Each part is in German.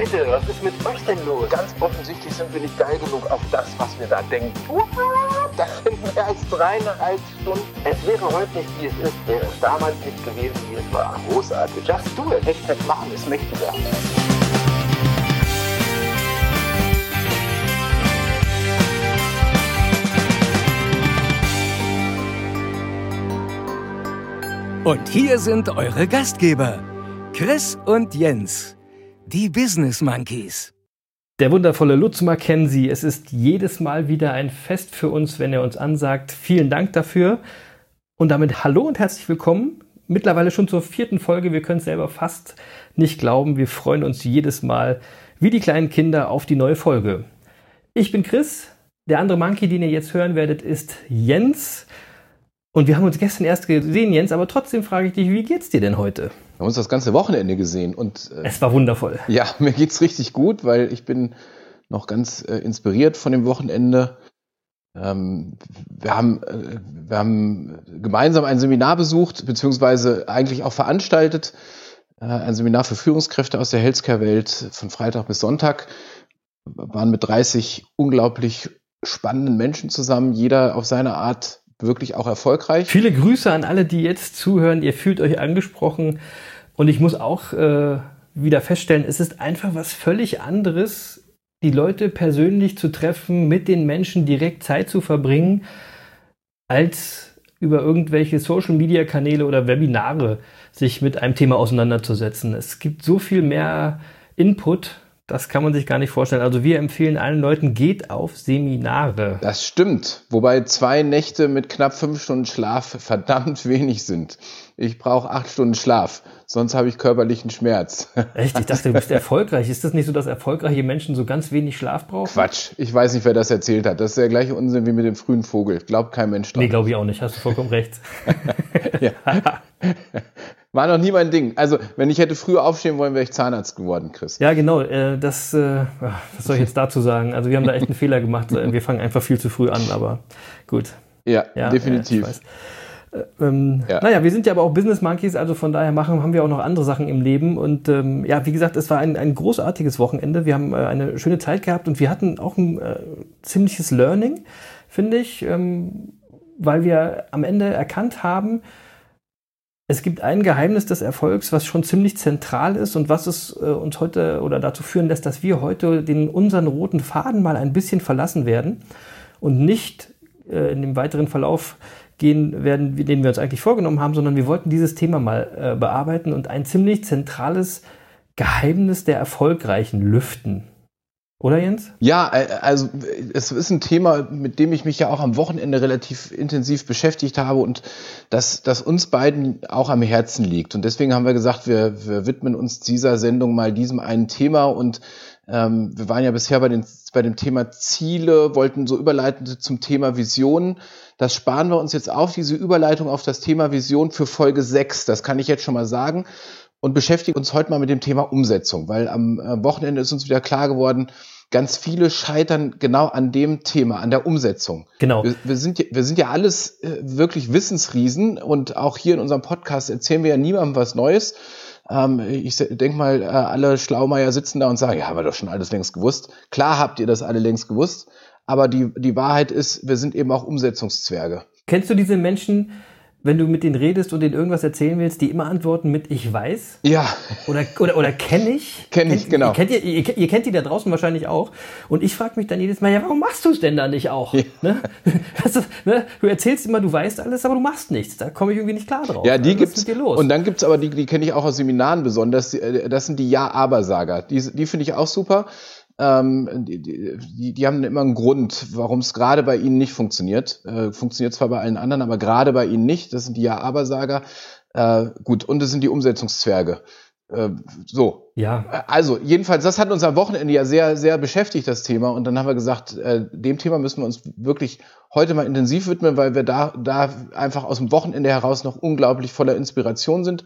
Leute, was ist mit euch denn los? Ganz offensichtlich sind wir nicht geil genug auf das, was wir da denken. Das sind mehr als dreieinhalb Stunden. Es wäre heute nicht, wie es ist, wäre es damals nicht gewesen, wie es war. Großartig. Just do it. Hashtag machen ist mächtiger. Und hier sind eure Gastgeber, Chris und Jens, die Business Monkeys. Der wundervolle Lutz Mackenzie. Es ist jedes Mal wieder ein Fest für uns, wenn er uns ansagt. Vielen Dank dafür. Und damit hallo und herzlich willkommen. Mittlerweile schon zur vierten Folge. Wir können es selber fast nicht glauben. Wir freuen uns jedes Mal wie die kleinen Kinder auf die neue Folge. Ich bin Chris. Der andere Monkey, den ihr jetzt hören werdet, ist Jens. Und wir haben uns gestern erst gesehen, Jens, aber trotzdem frage ich dich, wie geht's dir denn heute? Wir haben uns das ganze Wochenende gesehen und äh, es war wundervoll. Ja, mir geht's richtig gut, weil ich bin noch ganz äh, inspiriert von dem Wochenende. Ähm, wir, haben, äh, wir haben gemeinsam ein Seminar besucht, beziehungsweise eigentlich auch veranstaltet. Äh, ein Seminar für Führungskräfte aus der Healthcare-Welt von Freitag bis Sonntag. Wir waren mit 30 unglaublich spannenden Menschen zusammen, jeder auf seine Art wirklich auch erfolgreich. Viele Grüße an alle, die jetzt zuhören. Ihr fühlt euch angesprochen. Und ich muss auch äh, wieder feststellen, es ist einfach was völlig anderes, die Leute persönlich zu treffen, mit den Menschen direkt Zeit zu verbringen, als über irgendwelche Social-Media-Kanäle oder Webinare sich mit einem Thema auseinanderzusetzen. Es gibt so viel mehr Input das kann man sich gar nicht vorstellen. Also wir empfehlen allen Leuten, geht auf Seminare. Das stimmt. Wobei zwei Nächte mit knapp fünf Stunden Schlaf verdammt wenig sind. Ich brauche acht Stunden Schlaf, sonst habe ich körperlichen Schmerz. Echt? Ich dachte, du bist erfolgreich. Ist das nicht so, dass erfolgreiche Menschen so ganz wenig Schlaf brauchen? Quatsch. Ich weiß nicht, wer das erzählt hat. Das ist der gleiche Unsinn wie mit dem frühen Vogel. Glaubt kein Mensch dran. Nee, glaube ich auch nicht. Hast du vollkommen recht. ja. War noch nie mein Ding. Also, wenn ich hätte früher aufstehen wollen, wäre ich Zahnarzt geworden, Chris. Ja, genau. Äh, das, äh, was soll ich jetzt dazu sagen? Also, wir haben da echt einen Fehler gemacht. Wir fangen einfach viel zu früh an, aber gut. Ja, ja definitiv. Äh, ähm, ja. Naja, wir sind ja aber auch Business Monkeys, also von daher machen, haben wir auch noch andere Sachen im Leben. Und ähm, ja, wie gesagt, es war ein, ein großartiges Wochenende. Wir haben äh, eine schöne Zeit gehabt und wir hatten auch ein äh, ziemliches Learning, finde ich, ähm, weil wir am Ende erkannt haben, es gibt ein Geheimnis des Erfolgs, was schon ziemlich zentral ist und was es äh, uns heute oder dazu führen lässt, dass wir heute den unseren roten Faden mal ein bisschen verlassen werden und nicht äh, in dem weiteren Verlauf gehen werden, den wir uns eigentlich vorgenommen haben, sondern wir wollten dieses Thema mal äh, bearbeiten und ein ziemlich zentrales Geheimnis der Erfolgreichen lüften. Oder Jens? Ja, also es ist ein Thema, mit dem ich mich ja auch am Wochenende relativ intensiv beschäftigt habe und das, das uns beiden auch am Herzen liegt. Und deswegen haben wir gesagt, wir, wir widmen uns dieser Sendung mal diesem einen Thema und ähm, wir waren ja bisher bei, den, bei dem Thema Ziele, wollten so überleiten zum Thema Vision. Das sparen wir uns jetzt auf, diese Überleitung auf das Thema Vision für Folge 6. Das kann ich jetzt schon mal sagen und beschäftigen uns heute mal mit dem Thema Umsetzung, weil am äh, Wochenende ist uns wieder klar geworden, ganz viele scheitern genau an dem Thema, an der Umsetzung. Genau. Wir, wir sind, ja, wir sind ja alles äh, wirklich Wissensriesen und auch hier in unserem Podcast erzählen wir ja niemandem was Neues. Ähm, ich denke mal, äh, alle Schlaumeier sitzen da und sagen, ja, haben wir doch schon alles längst gewusst. Klar habt ihr das alle längst gewusst, aber die, die Wahrheit ist, wir sind eben auch Umsetzungszwerge. Kennst du diese Menschen, wenn du mit denen redest und denen irgendwas erzählen willst, die immer antworten mit Ich weiß? Ja. Oder, oder, oder kenne ich? Kenne ich, genau. Ihr kennt, ihr, ihr, ihr, kennt die da draußen wahrscheinlich auch. Und ich frage mich dann jedes Mal, ja, warum machst du es denn da nicht auch? Ja. Ne? Das, ne? Du erzählst immer, du weißt alles, aber du machst nichts. Da komme ich irgendwie nicht klar drauf. Ja, die also, gibt's. Und dann gibt's aber die, die kenne ich auch aus Seminaren besonders. Äh, das sind die Ja-Aber-Sager. Die, die finde ich auch super ähm, die, die, die haben immer einen Grund, warum es gerade bei ihnen nicht funktioniert. Äh, funktioniert zwar bei allen anderen, aber gerade bei ihnen nicht. Das sind die Ja-Aber-Sager. Äh, gut, und es sind die Umsetzungszwerge. Äh, so. Ja. Also, jedenfalls, das hat uns am Wochenende ja sehr, sehr beschäftigt, das Thema. Und dann haben wir gesagt, äh, dem Thema müssen wir uns wirklich heute mal intensiv widmen, weil wir da, da einfach aus dem Wochenende heraus noch unglaublich voller Inspiration sind.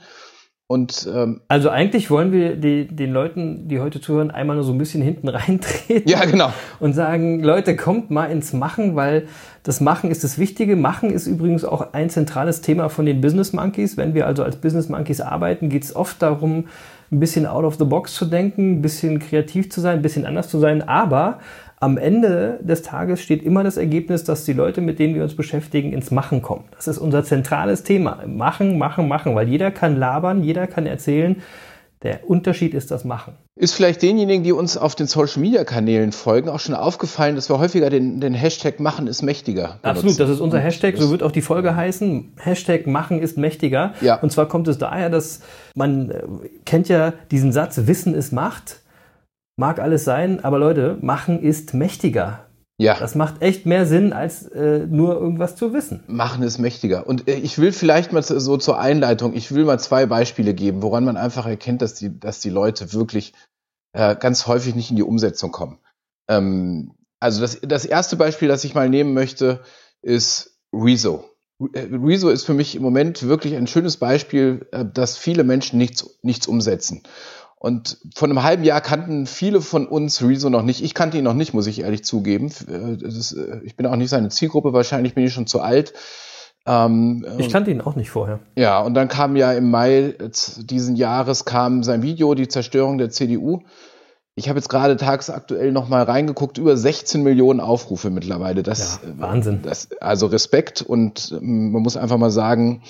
Und, ähm, also eigentlich wollen wir die, den Leuten, die heute zuhören, einmal nur so ein bisschen hinten reintreten. Ja, genau. Und sagen, Leute, kommt mal ins Machen, weil das Machen ist das Wichtige. Machen ist übrigens auch ein zentrales Thema von den Business Monkeys. Wenn wir also als Business Monkeys arbeiten, geht es oft darum, ein bisschen out of the box zu denken, ein bisschen kreativ zu sein, ein bisschen anders zu sein. Aber am Ende des Tages steht immer das Ergebnis, dass die Leute, mit denen wir uns beschäftigen, ins Machen kommen. Das ist unser zentrales Thema. Machen, machen, machen, weil jeder kann labern, jeder kann erzählen. Der Unterschied ist das Machen. Ist vielleicht denjenigen, die uns auf den Social Media Kanälen folgen, auch schon aufgefallen, dass wir häufiger den, den Hashtag Machen ist mächtiger. Benutzen. Absolut, das ist unser Hashtag, so wird auch die Folge heißen. Hashtag Machen ist mächtiger. Ja. Und zwar kommt es daher, dass man äh, kennt ja diesen Satz, Wissen ist Macht. Mag alles sein, aber Leute, machen ist mächtiger. Ja. Das macht echt mehr Sinn, als äh, nur irgendwas zu wissen. Machen ist mächtiger. Und äh, ich will vielleicht mal so zur Einleitung, ich will mal zwei Beispiele geben, woran man einfach erkennt, dass die, dass die Leute wirklich äh, ganz häufig nicht in die Umsetzung kommen. Ähm, also das, das erste Beispiel, das ich mal nehmen möchte, ist Rezo. Äh, Rezo ist für mich im Moment wirklich ein schönes Beispiel, äh, dass viele Menschen nichts, nichts umsetzen. Und vor einem halben Jahr kannten viele von uns Rezo noch nicht. Ich kannte ihn noch nicht, muss ich ehrlich zugeben. Äh, ist, äh, ich bin auch nicht seine Zielgruppe, wahrscheinlich bin ich schon zu alt. Ähm, ich kannte ihn auch nicht vorher. Ja, und dann kam ja im Mai diesen Jahres kam sein Video, die Zerstörung der CDU. Ich habe jetzt gerade tagsaktuell noch mal reingeguckt, über 16 Millionen Aufrufe mittlerweile. Das, ja, Wahnsinn. Das, also Respekt und ähm, man muss einfach mal sagen,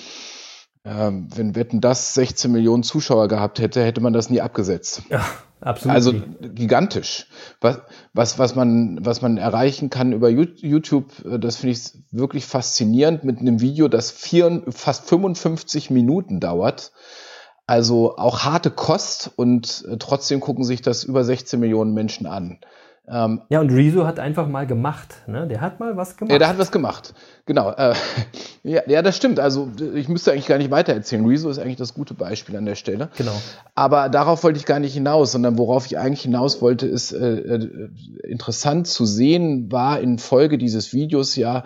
ähm, wenn Wetten das 16 Millionen Zuschauer gehabt hätte, hätte man das nie abgesetzt. Ja, absolut. Also gigantisch. Was, was, was, man, was man erreichen kann über YouTube, äh, das finde ich wirklich faszinierend mit einem Video, das vier, fast 55 Minuten dauert. Also auch harte Kost und äh, trotzdem gucken sich das über 16 Millionen Menschen an. Ähm, ja, und Rezo hat einfach mal gemacht. Ne? Der hat mal was gemacht. Ja, der hat was gemacht. Genau. Äh, ja, ja, das stimmt. Also ich müsste eigentlich gar nicht weiter erzählen. Rezo ist eigentlich das gute Beispiel an der Stelle. Genau. Aber darauf wollte ich gar nicht hinaus, sondern worauf ich eigentlich hinaus wollte, ist äh, äh interessant zu sehen, war in Folge dieses Videos ja,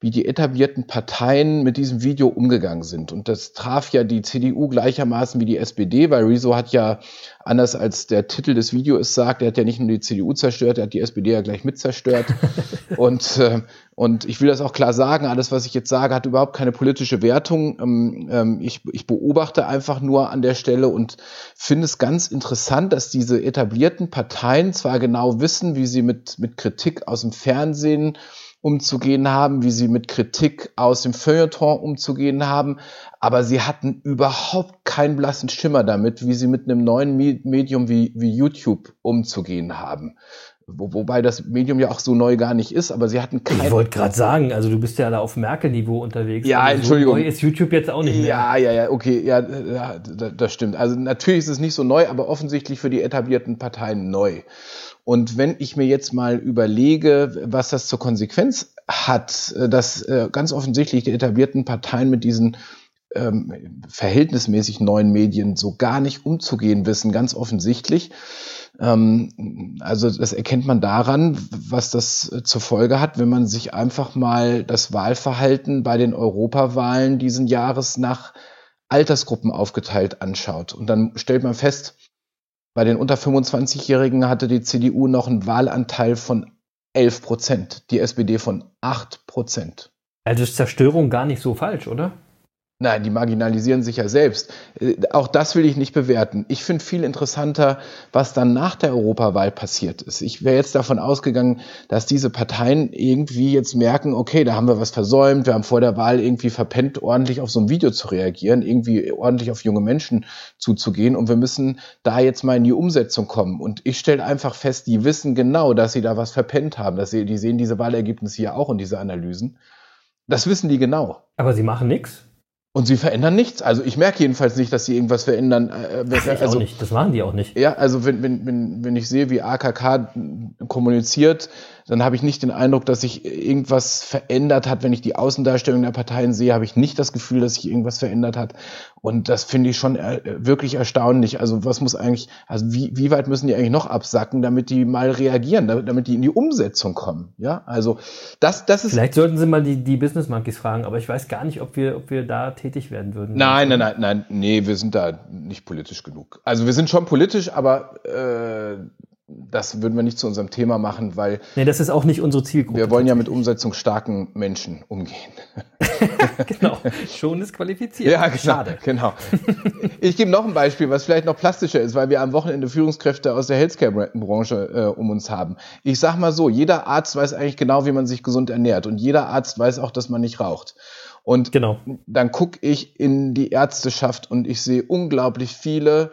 wie die etablierten Parteien mit diesem Video umgegangen sind. Und das traf ja die CDU gleichermaßen wie die SPD, weil Rezo hat ja, anders als der Titel des Videos sagt, er hat ja nicht nur die CDU zerstört, er hat die SPD ja gleich mit zerstört. und, äh, und ich will das auch klar sagen, alles, was ich jetzt sage, hat überhaupt keine politische Wertung. Ähm, ähm, ich, ich beobachte einfach nur an der Stelle und finde es ganz interessant, dass diese etablierten Parteien zwar genau wissen, wie sie mit, mit Kritik aus dem Fernsehen umzugehen haben, wie sie mit Kritik aus dem Feuilleton umzugehen haben, aber sie hatten überhaupt keinen blassen Schimmer damit, wie sie mit einem neuen Medium wie, wie YouTube umzugehen haben. Wo, wobei das Medium ja auch so neu gar nicht ist, aber sie hatten keinen. Ich wollte gerade sagen, also du bist ja da auf Merkel-Niveau unterwegs. Ja, also Entschuldigung. So neu ist YouTube jetzt auch nicht mehr. Ja, ja, ja, okay, ja, ja, das stimmt. Also natürlich ist es nicht so neu, aber offensichtlich für die etablierten Parteien neu. Und wenn ich mir jetzt mal überlege, was das zur Konsequenz hat, äh, dass äh, ganz offensichtlich die etablierten Parteien mit diesen ähm, verhältnismäßig neuen Medien so gar nicht umzugehen wissen, ganz offensichtlich. Ähm, also das erkennt man daran, was das äh, zur Folge hat, wenn man sich einfach mal das Wahlverhalten bei den Europawahlen diesen Jahres nach Altersgruppen aufgeteilt anschaut. Und dann stellt man fest, bei den unter 25-Jährigen hatte die CDU noch einen Wahlanteil von 11 Prozent, die SPD von 8 Prozent. Also ist Zerstörung gar nicht so falsch, oder? Nein, die marginalisieren sich ja selbst. Äh, auch das will ich nicht bewerten. Ich finde viel interessanter, was dann nach der Europawahl passiert ist. Ich wäre jetzt davon ausgegangen, dass diese Parteien irgendwie jetzt merken, okay, da haben wir was versäumt, wir haben vor der Wahl irgendwie verpennt, ordentlich auf so ein Video zu reagieren, irgendwie ordentlich auf junge Menschen zuzugehen und wir müssen da jetzt mal in die Umsetzung kommen. Und ich stelle einfach fest, die wissen genau, dass sie da was verpennt haben. Dass sie, die sehen diese Wahlergebnisse ja auch in diese Analysen. Das wissen die genau. Aber sie machen nichts. Und sie verändern nichts. Also ich merke jedenfalls nicht, dass sie irgendwas verändern. Äh, Ach, ich also, auch nicht. Das machen die auch nicht. Ja, also wenn, wenn, wenn, wenn ich sehe, wie AKK kommuniziert, dann habe ich nicht den Eindruck, dass sich irgendwas verändert hat. Wenn ich die Außendarstellung der Parteien sehe, habe ich nicht das Gefühl, dass sich irgendwas verändert hat. Und das finde ich schon äh, wirklich erstaunlich. Also was muss eigentlich, also wie, wie weit müssen die eigentlich noch absacken, damit die mal reagieren, damit die in die Umsetzung kommen? Ja, also das, das ist. Vielleicht sollten Sie mal die, die Business Monkeys fragen, aber ich weiß gar nicht, ob wir, ob wir da tätig werden würden. Nein, nein, nein, nein, nee, wir sind da nicht politisch genug. Also wir sind schon politisch, aber äh, das würden wir nicht zu unserem Thema machen, weil. Nee, das ist auch nicht unsere Zielgruppe. Wir wollen ja mit umsetzungsstarken Menschen umgehen. genau. Schon ist qualifiziert. Ja, genau, Schade. Genau. Ich gebe noch ein Beispiel, was vielleicht noch plastischer ist, weil wir am Wochenende Führungskräfte aus der Healthcare-Branche äh, um uns haben. Ich sag mal so, jeder Arzt weiß eigentlich genau, wie man sich gesund ernährt. Und jeder Arzt weiß auch, dass man nicht raucht. Und genau. dann gucke ich in die Ärzteschaft und ich sehe unglaublich viele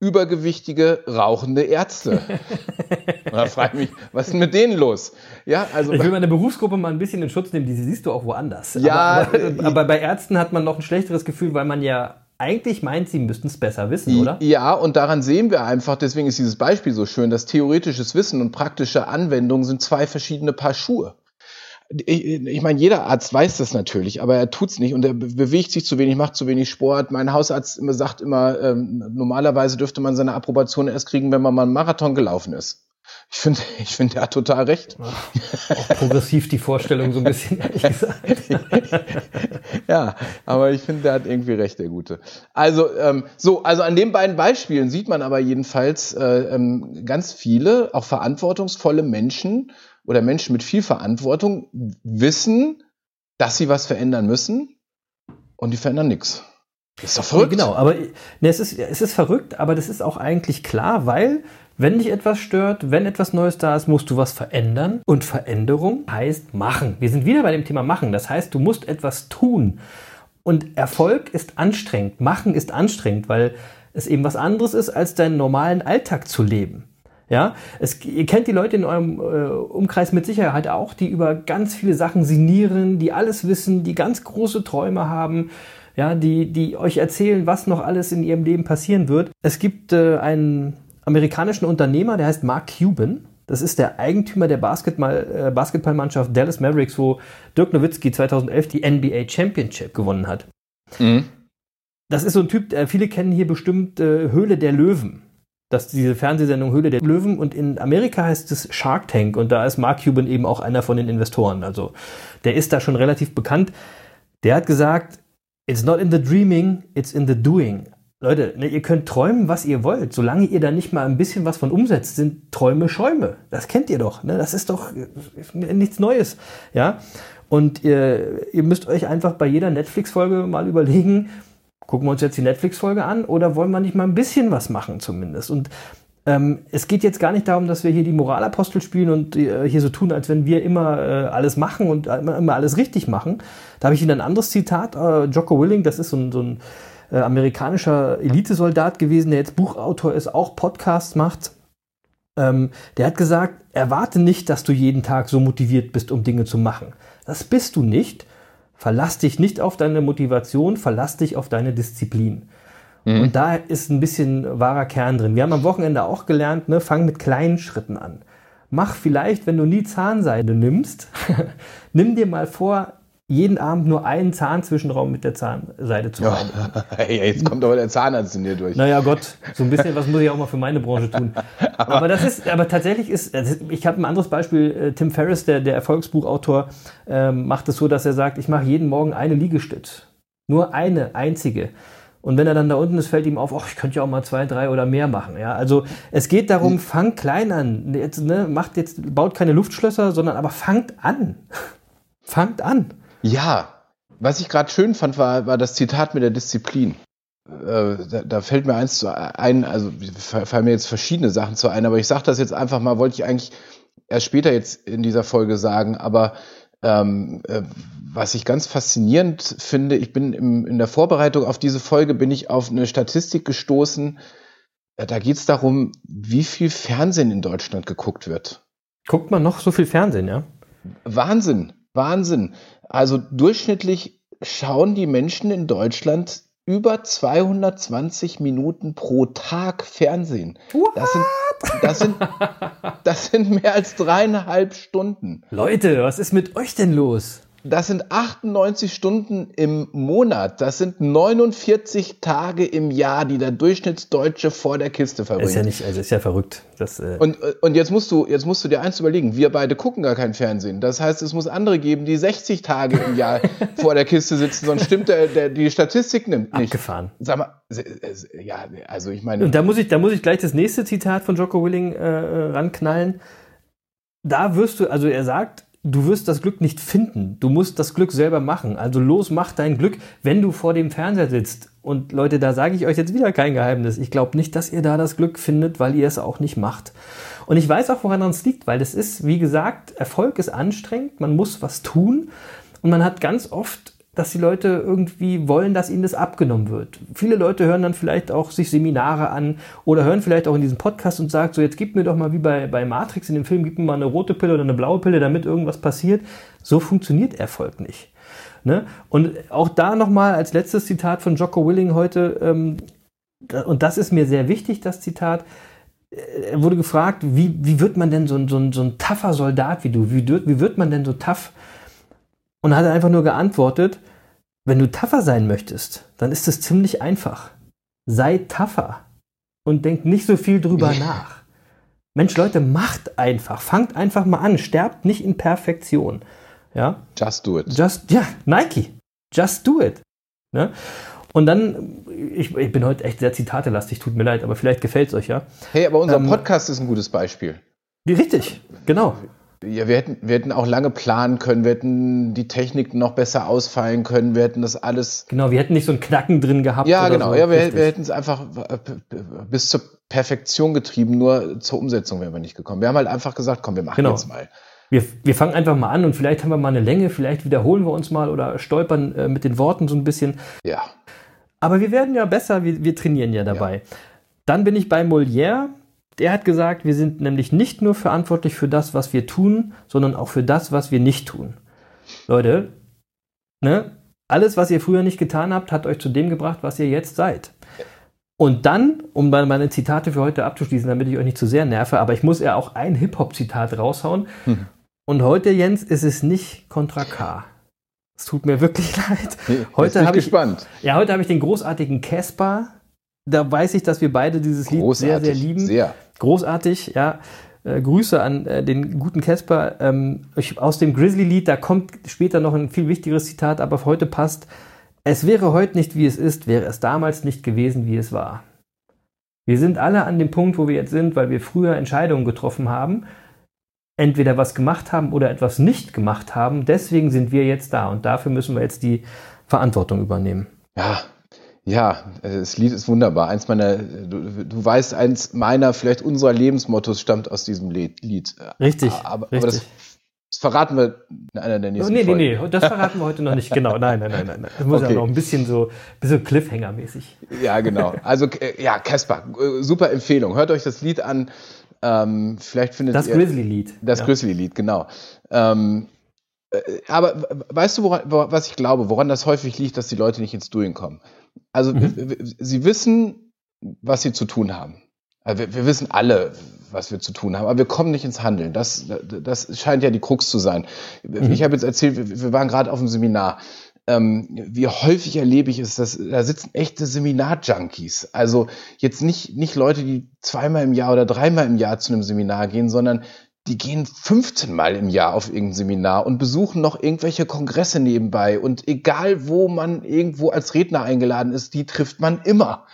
übergewichtige, rauchende Ärzte. da frage ich mich, was ist mit denen los? Ja, also ich will meine Berufsgruppe mal ein bisschen in Schutz nehmen, die siehst du auch woanders. Ja, aber, aber, aber bei Ärzten hat man noch ein schlechteres Gefühl, weil man ja eigentlich meint, sie müssten es besser wissen, oder? Ja, und daran sehen wir einfach, deswegen ist dieses Beispiel so schön, dass theoretisches Wissen und praktische Anwendung sind zwei verschiedene Paar Schuhe ich, ich meine, jeder Arzt weiß das natürlich, aber er tut's nicht und er bewegt sich zu wenig, macht zu wenig Sport. Mein Hausarzt immer sagt immer, ähm, normalerweise dürfte man seine Approbation erst kriegen, wenn man mal einen Marathon gelaufen ist. Ich finde, ich finde, er hat total recht. Auch progressiv die Vorstellung so ein bisschen, ehrlich gesagt. ja, aber ich finde, der hat irgendwie recht, der Gute. Also, ähm, so, also an den beiden Beispielen sieht man aber jedenfalls äh, ähm, ganz viele, auch verantwortungsvolle Menschen, oder Menschen mit viel Verantwortung wissen, dass sie was verändern müssen und die verändern nichts. Ist doch verrückt. Genau, aber ne, es, ist, es ist verrückt, aber das ist auch eigentlich klar, weil wenn dich etwas stört, wenn etwas Neues da ist, musst du was verändern. Und Veränderung heißt machen. Wir sind wieder bei dem Thema machen. Das heißt, du musst etwas tun. Und Erfolg ist anstrengend. Machen ist anstrengend, weil es eben was anderes ist, als deinen normalen Alltag zu leben. Ja, es, ihr kennt die Leute in eurem äh, Umkreis mit Sicherheit auch, die über ganz viele Sachen sinnieren, die alles wissen, die ganz große Träume haben, ja, die, die euch erzählen, was noch alles in ihrem Leben passieren wird. Es gibt äh, einen amerikanischen Unternehmer, der heißt Mark Cuban. Das ist der Eigentümer der Basketball, äh, Basketballmannschaft Dallas Mavericks, wo Dirk Nowitzki 2011 die NBA Championship gewonnen hat. Mhm. Das ist so ein Typ, viele kennen hier bestimmt äh, Höhle der Löwen dass diese Fernsehsendung Höhle der Löwen und in Amerika heißt es Shark Tank und da ist Mark Cuban eben auch einer von den Investoren. Also der ist da schon relativ bekannt. Der hat gesagt, it's not in the dreaming, it's in the doing. Leute, ne, ihr könnt träumen, was ihr wollt. Solange ihr da nicht mal ein bisschen was von umsetzt, sind Träume Schäume. Das kennt ihr doch. Ne? Das ist doch nichts Neues. Ja? Und ihr, ihr müsst euch einfach bei jeder Netflix-Folge mal überlegen, gucken wir uns jetzt die Netflix-Folge an oder wollen wir nicht mal ein bisschen was machen zumindest? Und ähm, es geht jetzt gar nicht darum, dass wir hier die Moralapostel spielen und äh, hier so tun, als wenn wir immer äh, alles machen und immer, immer, alles richtig machen. Da habe ich Ihnen ein anderes Zitat. Äh, Jocko Willing, das ist so ein, so ein äh, amerikanischer Elitesoldat gewesen, der jetzt Buchautor ist, auch Podcasts macht. Ähm, der hat gesagt, erwarte nicht, dass du jeden Tag so motiviert bist, um Dinge zu machen. Das bist du nicht. Verlass dich nicht auf deine Motivation, verlass dich auf deine Disziplin. Mhm. Und da ist ein bisschen wahrer Kern drin. Wir haben am Wochenende auch gelernt, ne, fang mit kleinen Schritten an. Mach vielleicht, wenn du nie Zahnseide nimmst, nimm dir mal vor, jeden Abend nur einen Zahnzwischenraum mit der Zahnseide zu reinigen. hey, jetzt kommt aber der Zahnarzt in dir durch. Naja, Gott, so ein bisschen was muss ich auch mal für meine Branche tun. aber, aber, das ist, aber tatsächlich ist, ich habe ein anderes Beispiel, äh, Tim Ferriss, der, der Erfolgsbuchautor, ähm, macht es so, dass er sagt, ich mache jeden Morgen eine Liegestütz. Nur eine einzige. Und wenn er dann da unten ist, fällt ihm auf, oh, ich könnte ja auch mal zwei, drei oder mehr machen. Ja, also es geht darum, fang klein an. Jetzt, ne, macht jetzt, baut keine Luftschlösser, sondern aber fangt an. fangt an. Ja, was ich gerade schön fand, war, war das Zitat mit der Disziplin. Äh, da, da, fällt mir eins zu ein, also fallen mir jetzt verschiedene Sachen zu ein, aber ich sage das jetzt einfach mal, wollte ich eigentlich erst später jetzt in dieser Folge sagen, aber ähm, äh, was ich ganz faszinierend finde, ich bin im, in der Vorbereitung auf diese Folge, bin ich auf eine Statistik gestoßen, äh, da geht es darum, wie viel Fernsehen in Deutschland geguckt wird. Guckt man noch so viel Fernsehen, ja? Wahnsinn, Wahnsinn. Also durchschnittlich schauen die Menschen in Deutschland über 220 Minuten pro Tag Fernsehen. Das sind, das sind, das sind mehr als dreieinhalb Stunden. Leute, was ist mit euch denn los? Das sind 98 Stunden im Monat. Das sind 49 Tage im Jahr, die der Durchschnittsdeutsche vor der Kiste verbringt. Ist ja nicht, also ist ja verrückt. Das, äh und, und jetzt musst du, jetzt musst du dir eins überlegen. Wir beide gucken gar kein Fernsehen. Das heißt, es muss andere geben, die 60 Tage im Jahr vor der Kiste sitzen, sonst stimmt der, der, die Statistik nicht. Abgefahren. Sag mal, ja, also ich meine. Und da muss ich, da muss ich gleich das nächste Zitat von Jocko Willing äh, äh ranknallen. Da wirst du, also er sagt, du wirst das Glück nicht finden. Du musst das Glück selber machen. Also los, mach dein Glück, wenn du vor dem Fernseher sitzt. Und Leute, da sage ich euch jetzt wieder kein Geheimnis. Ich glaube nicht, dass ihr da das Glück findet, weil ihr es auch nicht macht. Und ich weiß auch, woran es liegt, weil das ist, wie gesagt, Erfolg ist anstrengend, man muss was tun. Und man hat ganz oft dass die Leute irgendwie wollen, dass ihnen das abgenommen wird. Viele Leute hören dann vielleicht auch sich Seminare an oder hören vielleicht auch in diesem Podcast und sagen so, jetzt gib mir doch mal wie bei, bei Matrix in dem Film, gib mir mal eine rote Pille oder eine blaue Pille, damit irgendwas passiert. So funktioniert Erfolg nicht. Ne? Und auch da nochmal als letztes Zitat von Jocko Willing heute, ähm, und das ist mir sehr wichtig, das Zitat, er wurde gefragt, wie, wie wird man denn so ein, so, ein, so ein tougher Soldat wie du? Wie, wie wird man denn so tough? Und hat einfach nur geantwortet, wenn du tougher sein möchtest, dann ist es ziemlich einfach. Sei tougher und denk nicht so viel drüber nach. Mensch, Leute, macht einfach. Fangt einfach mal an. Sterbt nicht in Perfektion. Ja? Just do it. Just, ja, Nike. Just do it. Ne? Und dann, ich, ich, bin heute echt sehr zitatelastig, tut mir leid, aber vielleicht gefällt es euch ja. Hey, aber unser ähm, Podcast ist ein gutes Beispiel. Richtig, genau. Ja, wir hätten, wir hätten auch lange planen können, wir hätten die Technik noch besser ausfallen können, wir hätten das alles. Genau, wir hätten nicht so ein Knacken drin gehabt. Ja, genau, so. ja, wir, wir hätten es einfach äh, bis zur Perfektion getrieben, nur zur Umsetzung wären wir nicht gekommen. Wir haben halt einfach gesagt, komm, wir machen genau. jetzt mal. Wir, wir fangen einfach mal an und vielleicht haben wir mal eine Länge, vielleicht wiederholen wir uns mal oder stolpern äh, mit den Worten so ein bisschen. Ja. Aber wir werden ja besser, wir, wir trainieren ja dabei. Ja. Dann bin ich bei Molière der hat gesagt, wir sind nämlich nicht nur verantwortlich für das, was wir tun, sondern auch für das, was wir nicht tun. Leute, ne? Alles, was ihr früher nicht getan habt, hat euch zu dem gebracht, was ihr jetzt seid. Und dann, um meine Zitate für heute abzuschließen, damit ich euch nicht zu sehr nerve, aber ich muss ja auch ein Hip-Hop-Zitat raushauen. Hm. Und heute, Jens, ist es nicht Contra K. Es tut mir wirklich leid. Heute habe ich, gespannt. ja, heute habe ich den großartigen Casper. Da weiß ich, dass wir beide dieses Lied sehr, sehr lieben. Sehr großartig, ja. Äh, Grüße an äh, den guten Casper. Ähm, aus dem Grizzly-Lied, da kommt später noch ein viel wichtigeres Zitat, aber heute passt. Es wäre heute nicht, wie es ist, wäre es damals nicht gewesen, wie es war. Wir sind alle an dem Punkt, wo wir jetzt sind, weil wir früher Entscheidungen getroffen haben, entweder was gemacht haben oder etwas nicht gemacht haben. Deswegen sind wir jetzt da und dafür müssen wir jetzt die Verantwortung übernehmen. Ja, ja, das Lied ist wunderbar. Eins meiner, du, du weißt, eins meiner, vielleicht unserer Lebensmottos stammt aus diesem Lied. Richtig. Aber, richtig. aber das, das, verraten wir in einer der nächsten oh, nee, Folgen. Nee, nee, das verraten wir heute noch nicht. Genau, nein, nein, nein, nein. Das muss okay. ja noch ein bisschen so, bisschen Cliffhanger-mäßig. Ja, genau. Also, äh, ja, Casper, äh, super Empfehlung. Hört euch das Lied an. Ähm, vielleicht findet das ihr. Das Grizzly-Lied. Das ja. Grizzly-Lied, genau. Ähm, äh, aber weißt du, woran, was ich glaube, woran das häufig liegt, dass die Leute nicht ins Doing kommen? Also mhm. sie wissen, was sie zu tun haben. Also wir, wir, wissen alle, was wir zu tun haben, aber wir kommen nicht ins Handeln. Das, das scheint ja die Krux zu sein. Mhm. Ich habe jetzt erzählt, wir, wir waren gerade auf dem Seminar. Ähm, wie häufig erlebe ich es, dass da sitzen echte Seminar-Junkies. Also jetzt nicht, nicht Leute, die zweimal im Jahr oder dreimal im Jahr zu einem Seminar gehen, sondern die gehen 15 Mal im Jahr auf irgendein Seminar und besuchen noch irgendwelche Kongresse nebenbei. Und egal, wo man irgendwo als Redner eingeladen ist, die trifft man immer.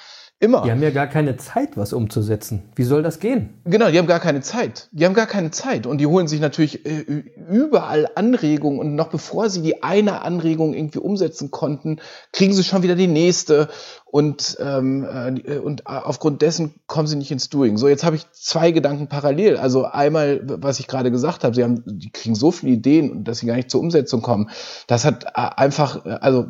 Immer. Die haben ja gar keine Zeit, was umzusetzen. Wie soll das gehen? Genau, die haben gar keine Zeit. Die haben gar keine Zeit. Und die holen sich natürlich äh, überall Anregungen. Und noch bevor sie die eine Anregung irgendwie umsetzen konnten, kriegen sie schon wieder die nächste. Und, ähm, äh, und aufgrund dessen kommen sie nicht ins Doing. So, jetzt habe ich zwei Gedanken parallel. Also einmal, was ich gerade gesagt habe, sie haben, die kriegen so viele Ideen, dass sie gar nicht zur Umsetzung kommen. Das hat äh, einfach, äh, also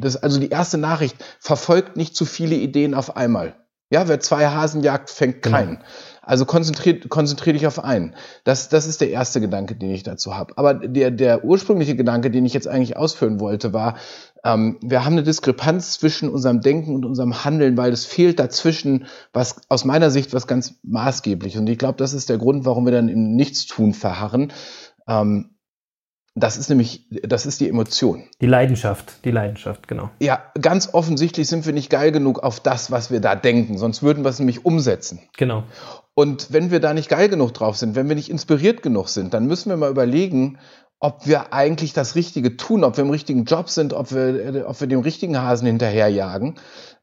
das also die erste Nachricht, verfolgt nicht zu viele Ideen auf einmal. Ja, wer zwei Hasen jagt, fängt genau. keinen. Genau. Also konzentriert konzentrier dich auf einen. Das, das ist der erste Gedanke, den ich dazu habe. Aber der, der ursprüngliche Gedanke, den ich jetzt eigentlich ausführen wollte, war, Ähm, wir haben eine Diskrepanz zwischen unserem Denken und unserem Handeln, weil es fehlt dazwischen was aus meiner Sicht was ganz maßgeblich. Und ich glaube, das ist der Grund, warum wir dann im Nichtstun verharren. Ähm, das ist nämlich, das ist die Emotion. Die Leidenschaft, die Leidenschaft, genau. Ja, ganz offensichtlich sind wir nicht geil genug auf das, was wir da denken, sonst würden wir es nämlich umsetzen. Genau. Und wenn wir da nicht geil genug drauf sind, wenn wir nicht inspiriert genug sind, dann müssen wir mal überlegen, ob wir eigentlich das Richtige tun, ob wir im richtigen Job sind, ob wir, ob wir dem richtigen Hasen hinterherjagen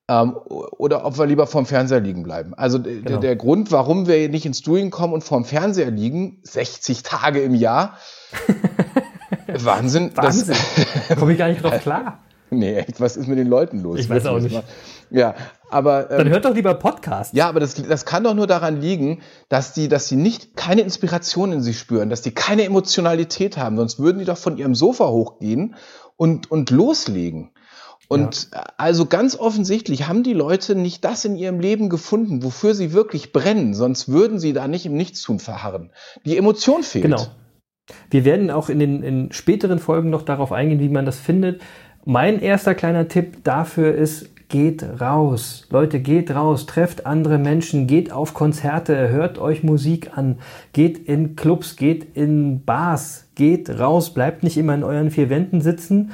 ähm, oder ob wir lieber vorm Fernseher liegen bleiben. Also genau. der, der Grund, warum wir nicht ins Doing kommen und vorm Fernseher liegen, 60 Tage im Jahr, Wahnsinn. Wahnsinn. Komme ich gar nicht drauf klar. Nee, echt, was ist mit den Leuten los? Ich weiß auch nicht. Ja, aber. Ähm, Dann hört doch lieber Podcast. Ja, aber das, das kann doch nur daran liegen, dass die, dass die nicht keine Inspiration in sich spüren, dass die keine Emotionalität haben, sonst würden die doch von ihrem Sofa hochgehen und, und loslegen. Und ja. also ganz offensichtlich haben die Leute nicht das in ihrem Leben gefunden, wofür sie wirklich brennen, sonst würden sie da nicht im Nichtstun verharren. Die Emotion fehlt. Genau. Wir werden auch in den in späteren Folgen noch darauf eingehen, wie man das findet. Mein erster kleiner Tipp dafür ist, geht raus. Leute, geht raus, trefft andere Menschen, geht auf Konzerte, hört euch Musik an, geht in Clubs, geht in Bars, geht raus, bleibt nicht immer in euren vier Wänden sitzen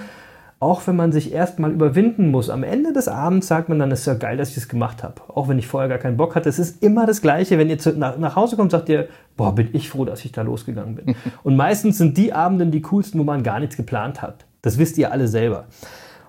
auch wenn man sich erstmal überwinden muss. Am Ende des Abends sagt man dann, es ist ja geil, dass ich das gemacht habe. Auch wenn ich vorher gar keinen Bock hatte. Es ist immer das Gleiche. Wenn ihr zu, nach, nach, Hause kommt, sagt ihr, boah, bin ich froh, dass ich da losgegangen bin. Und meistens sind die Abenden die coolsten, wo man gar nichts geplant hat. Das wisst ihr alle selber.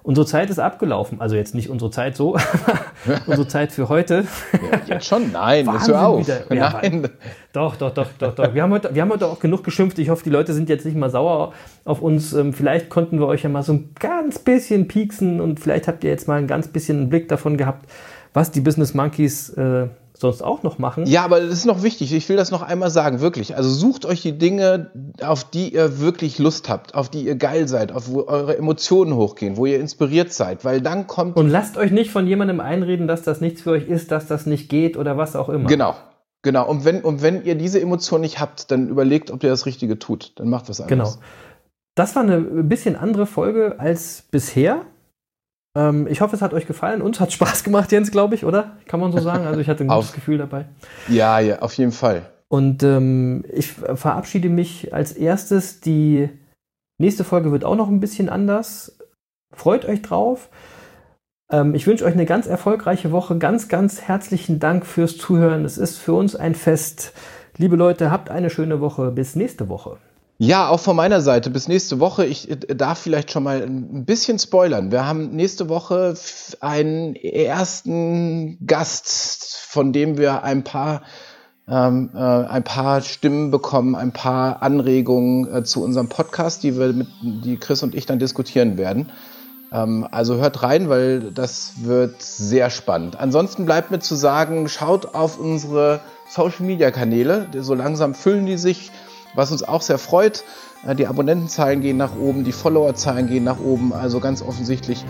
Unsere Zeit ist abgelaufen. Also jetzt nicht unsere Zeit so, unsere Zeit für heute. Ja, jetzt schon, nein, jetzt hör auf. Wieder, ja, nein. Doch, doch, doch, doch, doch. Wir haben, heute, wir haben heute auch genug geschimpft. Ich hoffe, die Leute sind jetzt nicht mal sauer auf uns. Ähm, vielleicht konnten wir euch ja mal so ein ganz bisschen pieksen und vielleicht habt ihr jetzt mal ein ganz bisschen einen Blick davon gehabt, was die Business Monkeys äh, sonst auch noch machen. Ja, aber das ist noch wichtig. Ich will das noch einmal sagen, wirklich. Also sucht euch die Dinge, auf die ihr wirklich Lust habt, auf die ihr geil seid, auf wo eure Emotionen hochgehen, wo ihr inspiriert seid, weil dann kommt. Und lasst euch nicht von jemandem einreden, dass das nichts für euch ist, dass das nicht geht oder was auch immer. Genau. Genau. Und wenn, und wenn ihr diese Emotion nicht habt, dann überlegt, ob ihr das Richtige tut. Dann macht was anderes. Genau. Das war eine bisschen andere Folge als bisher. Ähm, ich hoffe, es hat euch gefallen. Uns hat Spaß gemacht, Jens, glaube ich, oder? Kann man so sagen. Also ich hatte ein gutes Gefühl dabei. Ja, ja, auf jeden Fall. Und ähm, ich verabschiede mich als erstes. Die nächste Folge wird auch noch ein bisschen anders. Freut euch drauf. Ähm, ich wünsche euch eine ganz erfolgreiche Woche. Ganz, ganz herzlichen Dank fürs Zuhören. Es ist für uns ein Fest. Liebe Leute, habt eine schöne Woche. Bis nächste Woche. Ja, auch von meiner Seite bis nächste Woche. Ich äh, darf vielleicht schon mal ein bisschen spoilern. Wir haben nächste Woche einen ersten Gast, von dem wir ein paar ähm, äh, ein paar Stimmen bekommen, ein paar Anregungen äh, zu unserem Podcast, die wir mit, die Chris und ich dann diskutieren werden. Ähm, also hört rein, weil das wird sehr spannend. Ansonsten bleibt mir zu sagen, schaut auf unsere Social Media Kanäle. So langsam füllen die sich was uns auch sehr freut. Äh, die Abonnentenzahlen gehen nach oben, die Followerzahlen gehen nach oben. Also ganz offensichtlich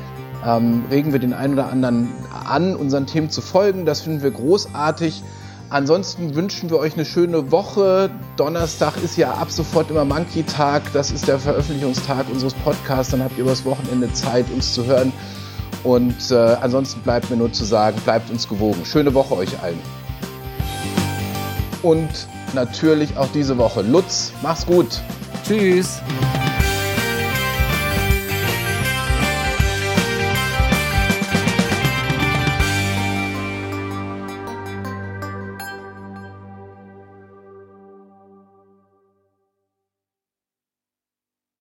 ähm, regen wir den einen oder anderen an, unseren Themen zu folgen. Das finden wir großartig. Ansonsten wünschen wir euch eine schöne Woche. Donnerstag ist ja ab sofort immer Monkey-Tag. Das ist der Veröffentlichungstag unseres Podcasts. Dann habt ihr übers Wochenende Zeit, uns zu hören. Und äh, ansonsten bleibt mir nur zu sagen, bleibt uns gewogen. Schöne Woche euch allen. Und natürlich auch diese Woche. Lutz, mach's gut. Tschüss.